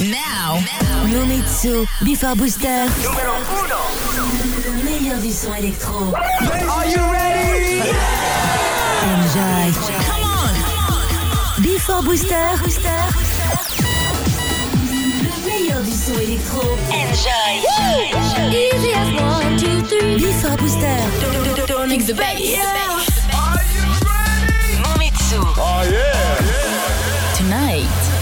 Now, Nomitsu, Before Booster. Numéro 1. Le meilleur du son électro. Are you ready? Enjoy. Come on. Before Booster. Le meilleur du son électro. Enjoy. Easy as one, two, three. Before Booster. Don't the bass. Are you ready? Nomitsu. Oh yeah.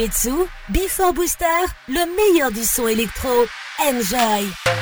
Momitsu, Before Booster, le meilleur du son électro. Enjoy!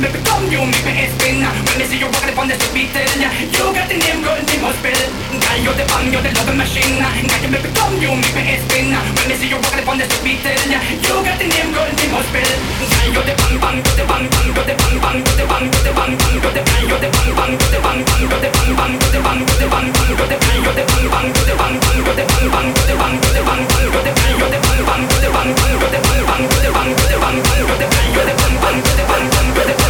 Me come, you me head spin. When me see you walking upon the street beetle. You got the name girl, me must spell. Guy, you're the bang, you're the love machine. Guy, you me come, you me head spin. When me see you walking upon the street beetle. You got the name girl, me must spell. Guy, you're the bang, bang, you're the bang, bang, you're the bang, bang, you're the bang, you're the bang, you're the you're the bang, bang, you're the bang, you're the bang, bang, you're the bang, you're the bang, you're the you're the bang, bang, you're the bang, bang, you're the bang, you're the bang, you're the bang, you're the you're the you're the you're the you're the you're the you're the you're the you're the you're the you're the you're the you're the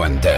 aguanta.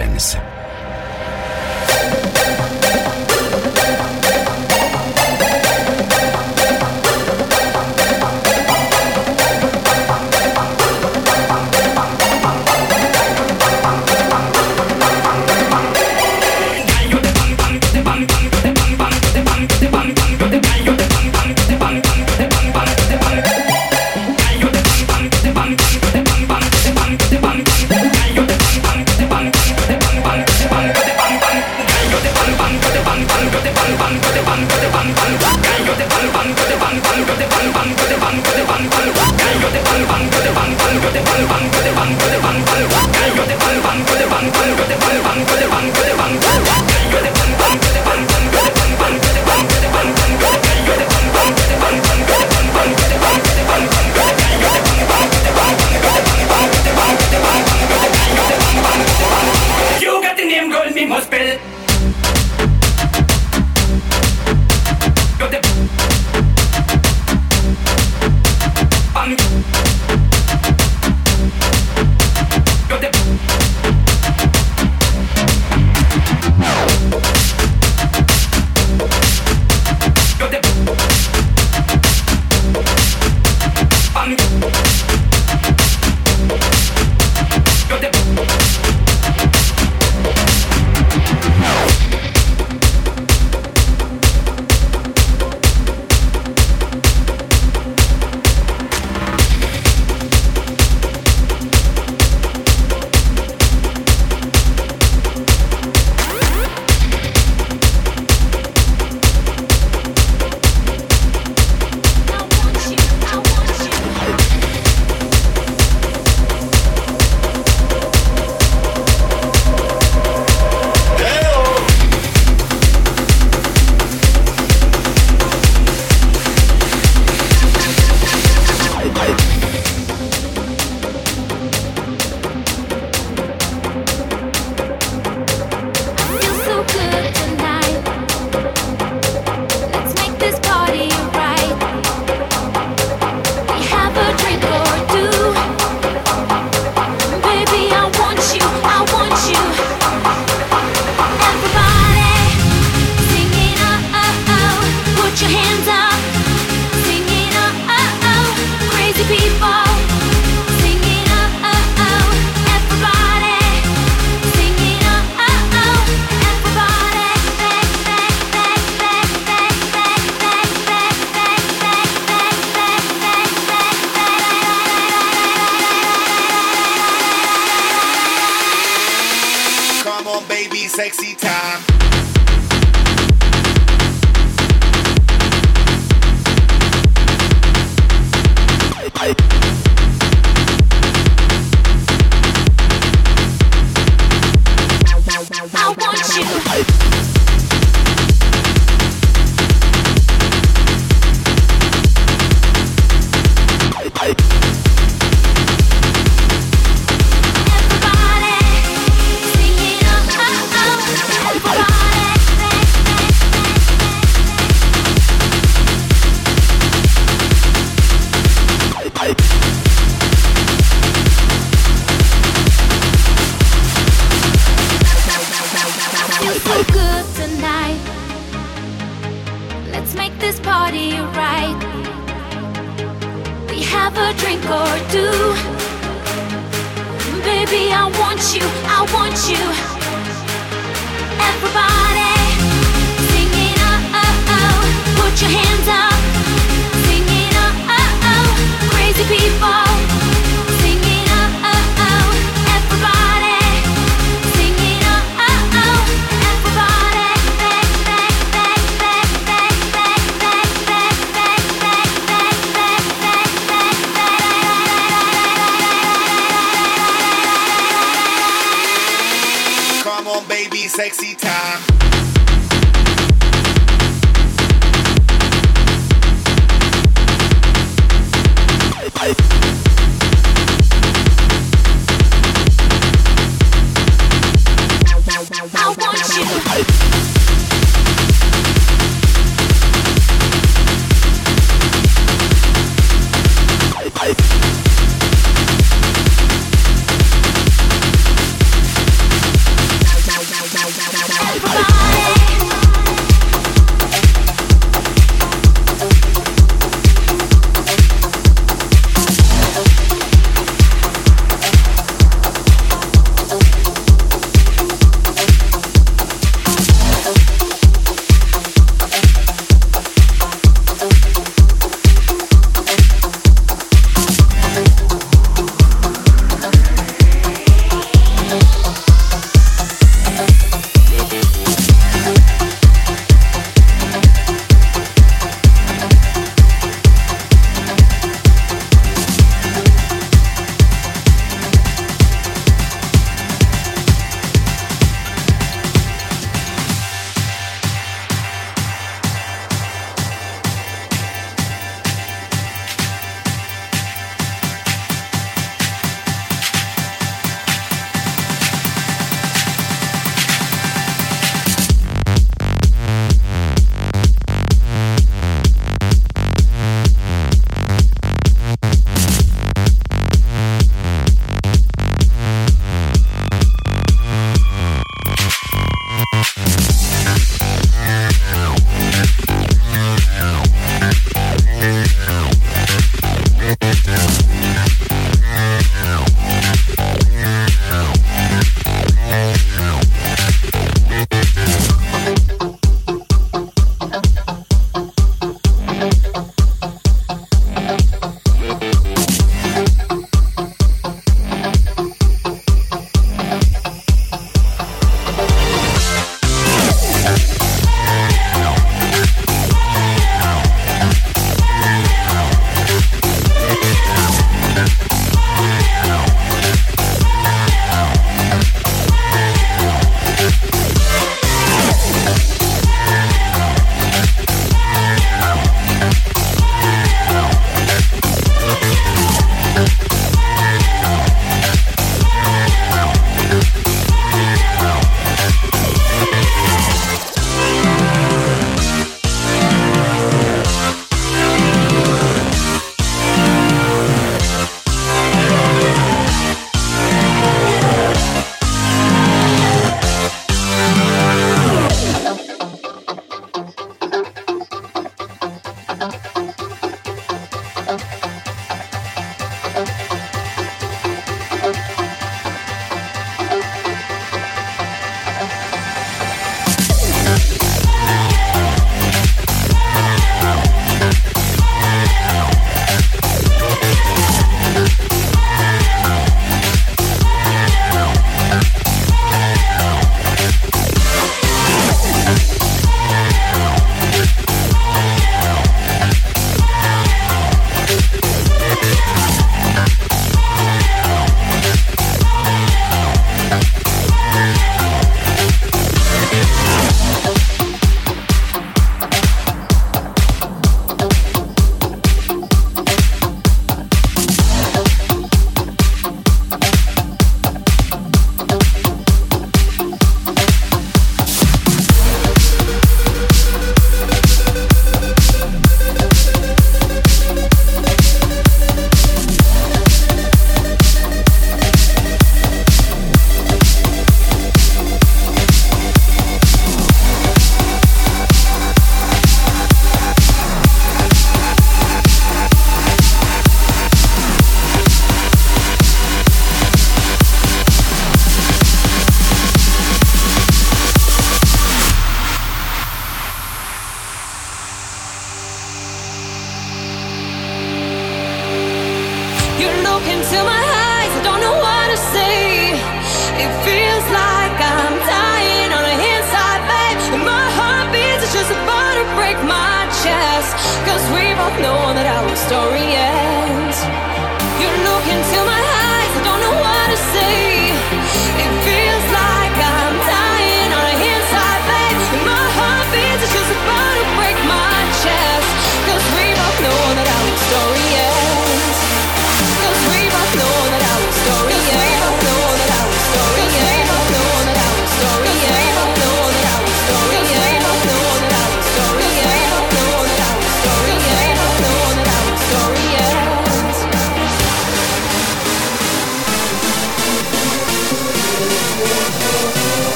want you, I want you. Everybody singing, oh, oh, oh. Put your hands up. sexy time.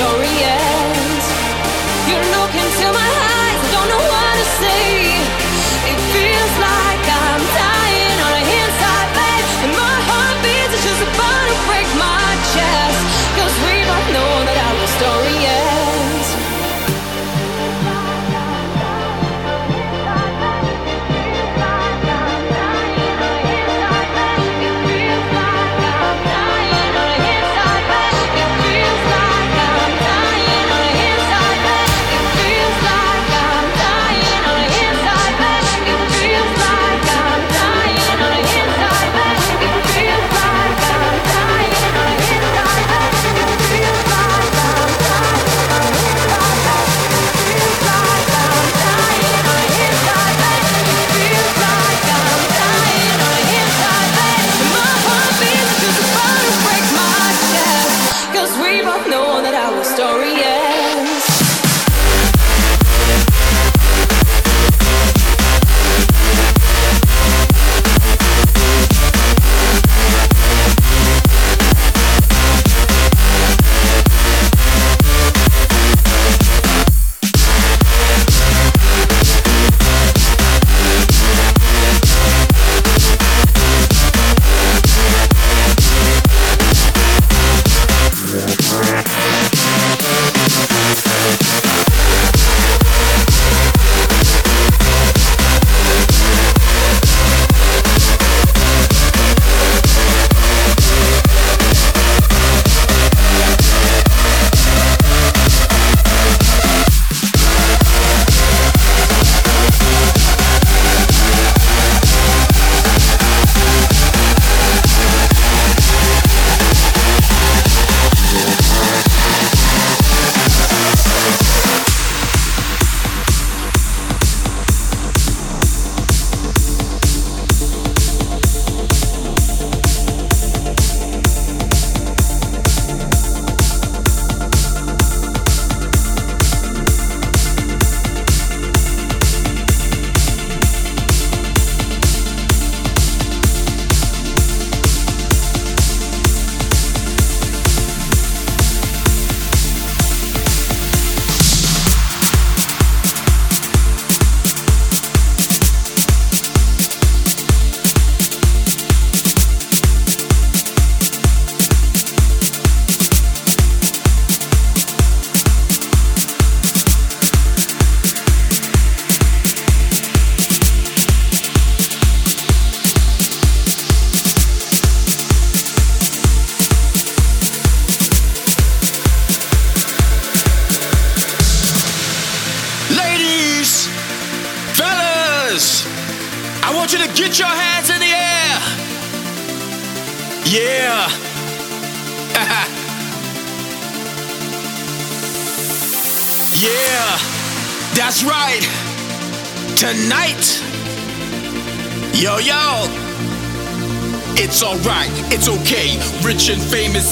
Don't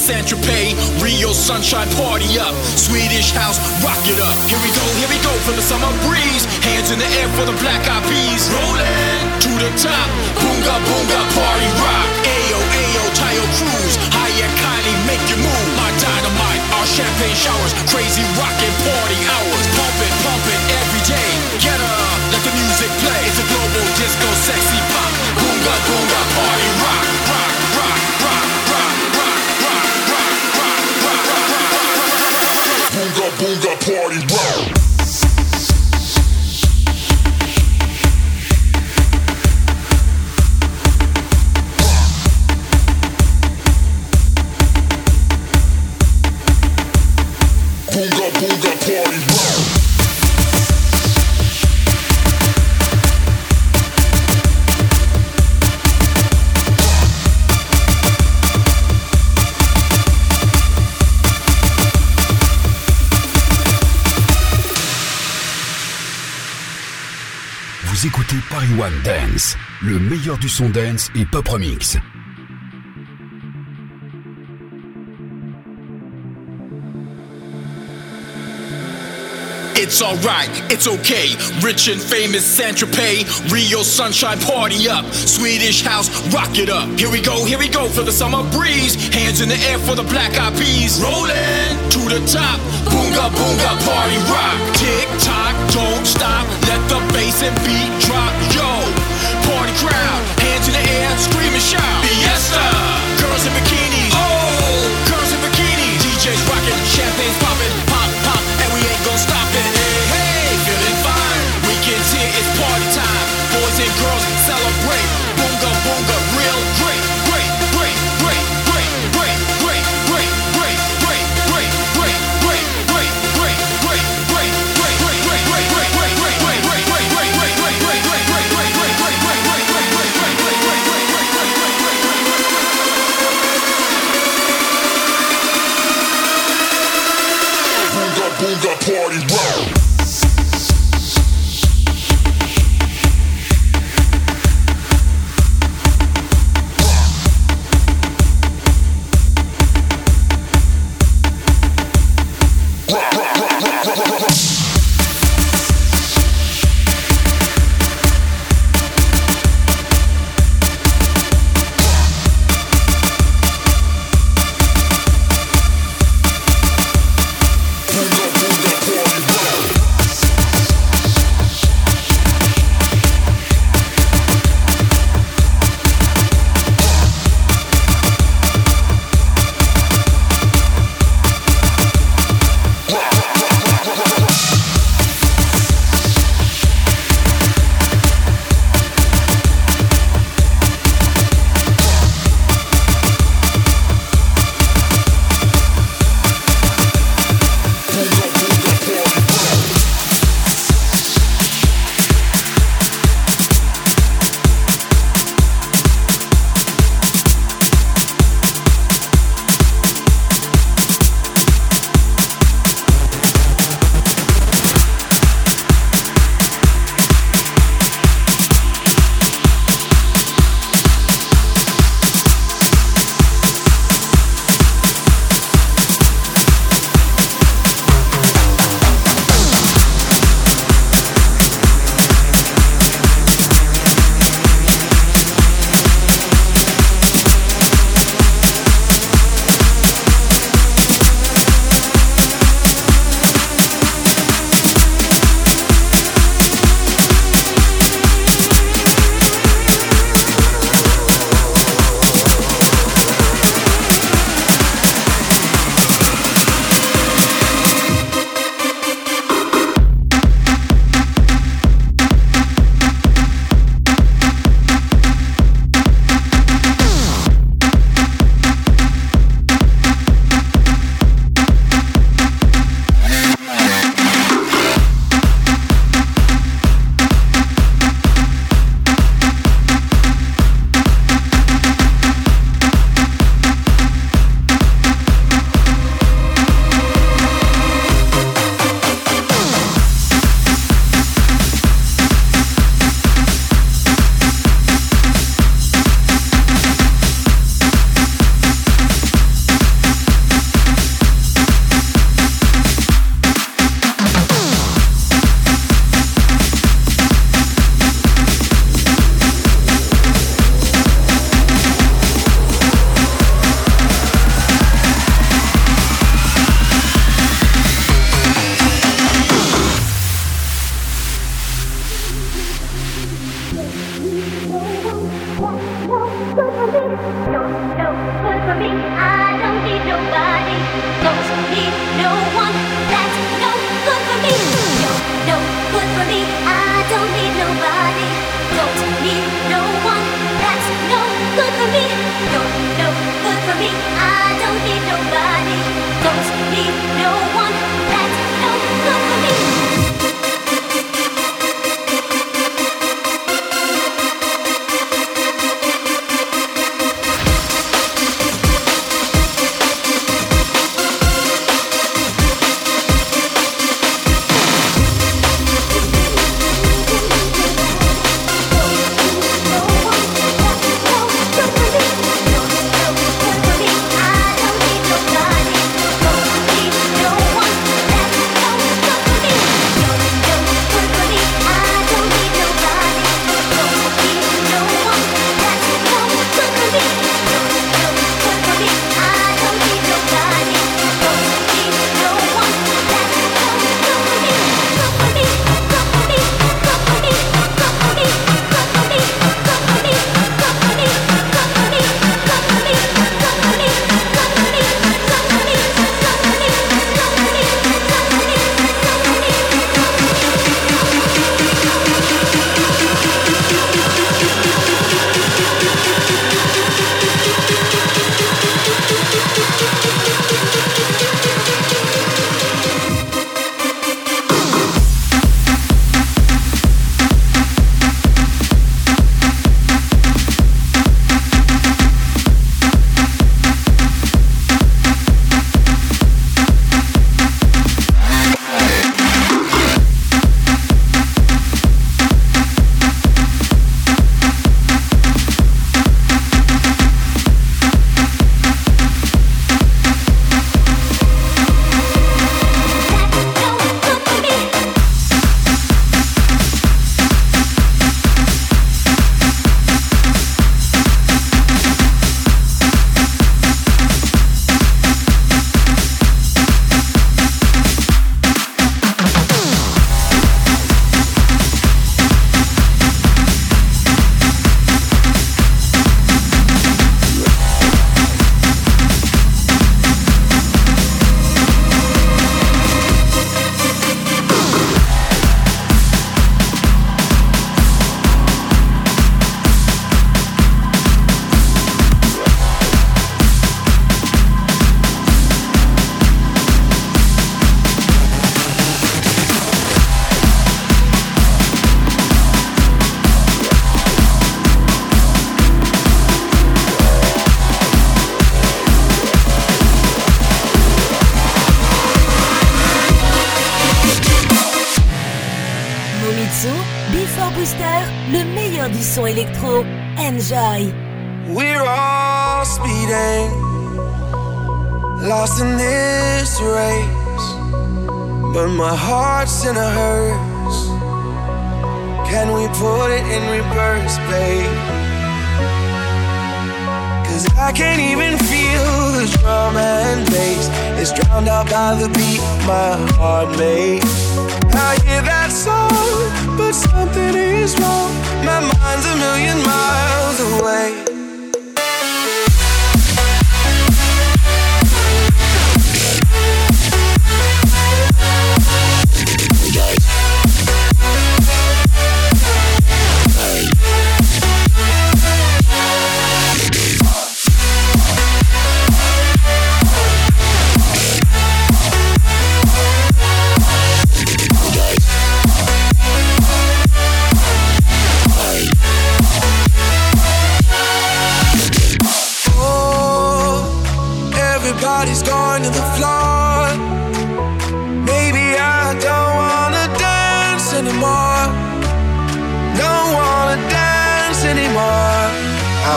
Central le meilleur du son dance et pop remix. It's alright, it's okay. Rich and famous Saint Tropez, Rio sunshine party up. Swedish house, rock it up. Here we go, here we go for the summer breeze. Hands in the air for the black eyed peas. Rolling to the top, boonga boonga party rock. Tick tock, don't stop. Let the bass and beat drop. Crowd, hands in the air, scream and shout. Fiesta, girls in bikinis. Oh, girls in bikinis. DJs rocking, champagne's popping, pop pop, and we ain't gonna stop it. Hey, hey, feeling fine. Weekend's here, it's party time. Boys and girls celebrate. Boonga boonga, Who got party bro?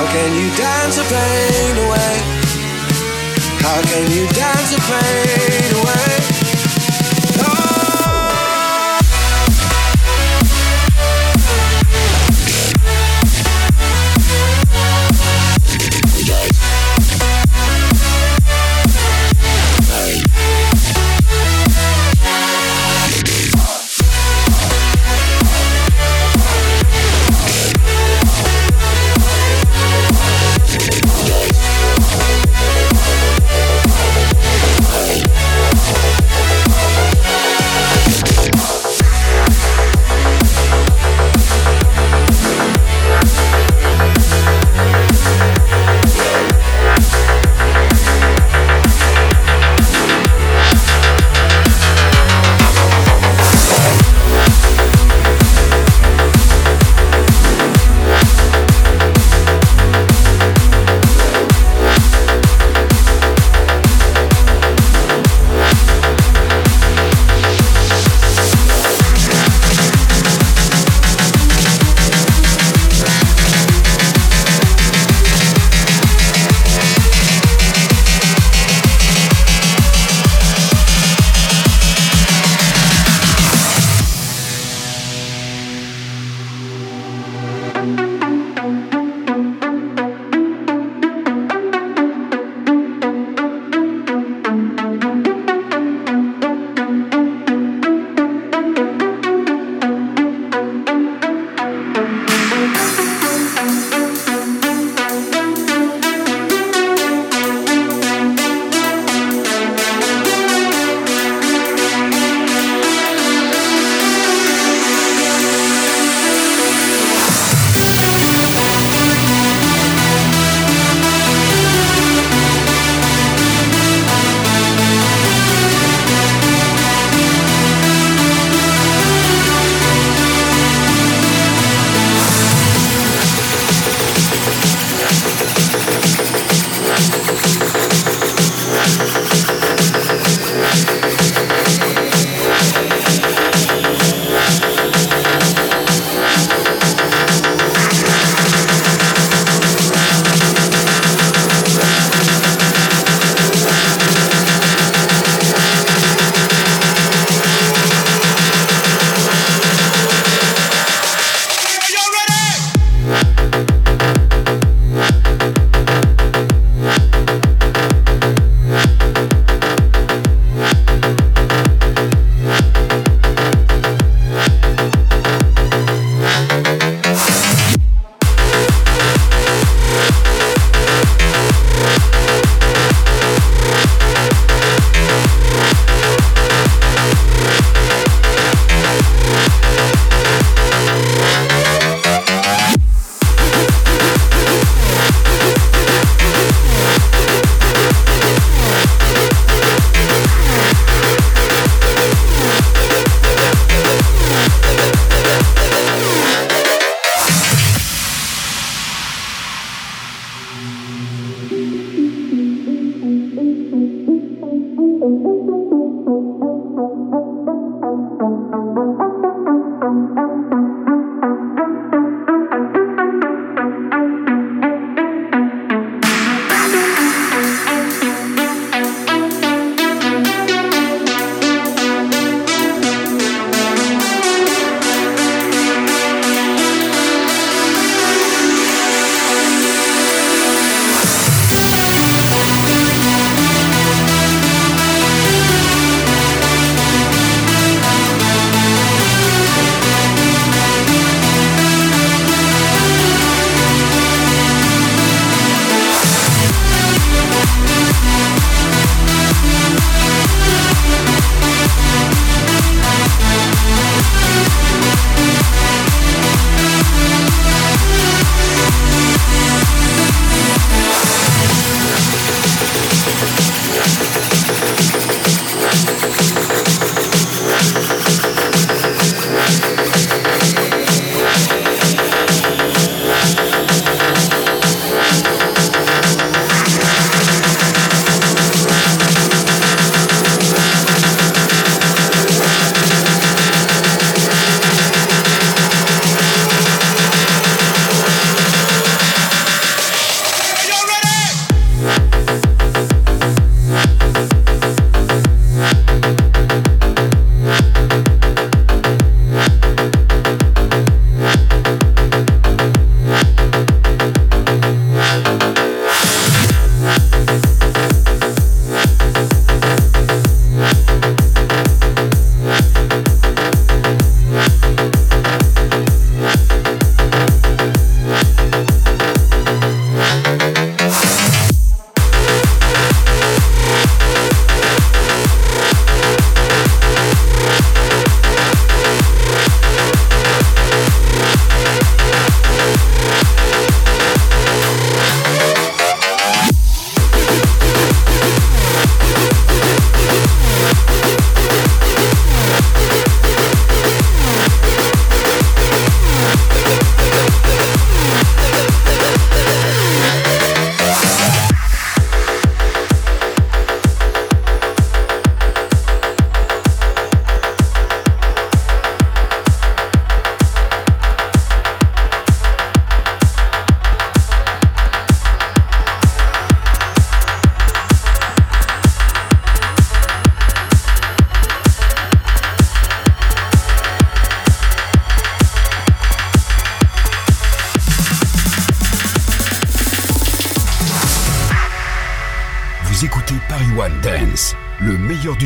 How can you dance a pain away? How can you dance a pain away?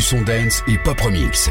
Son dance et pop remix.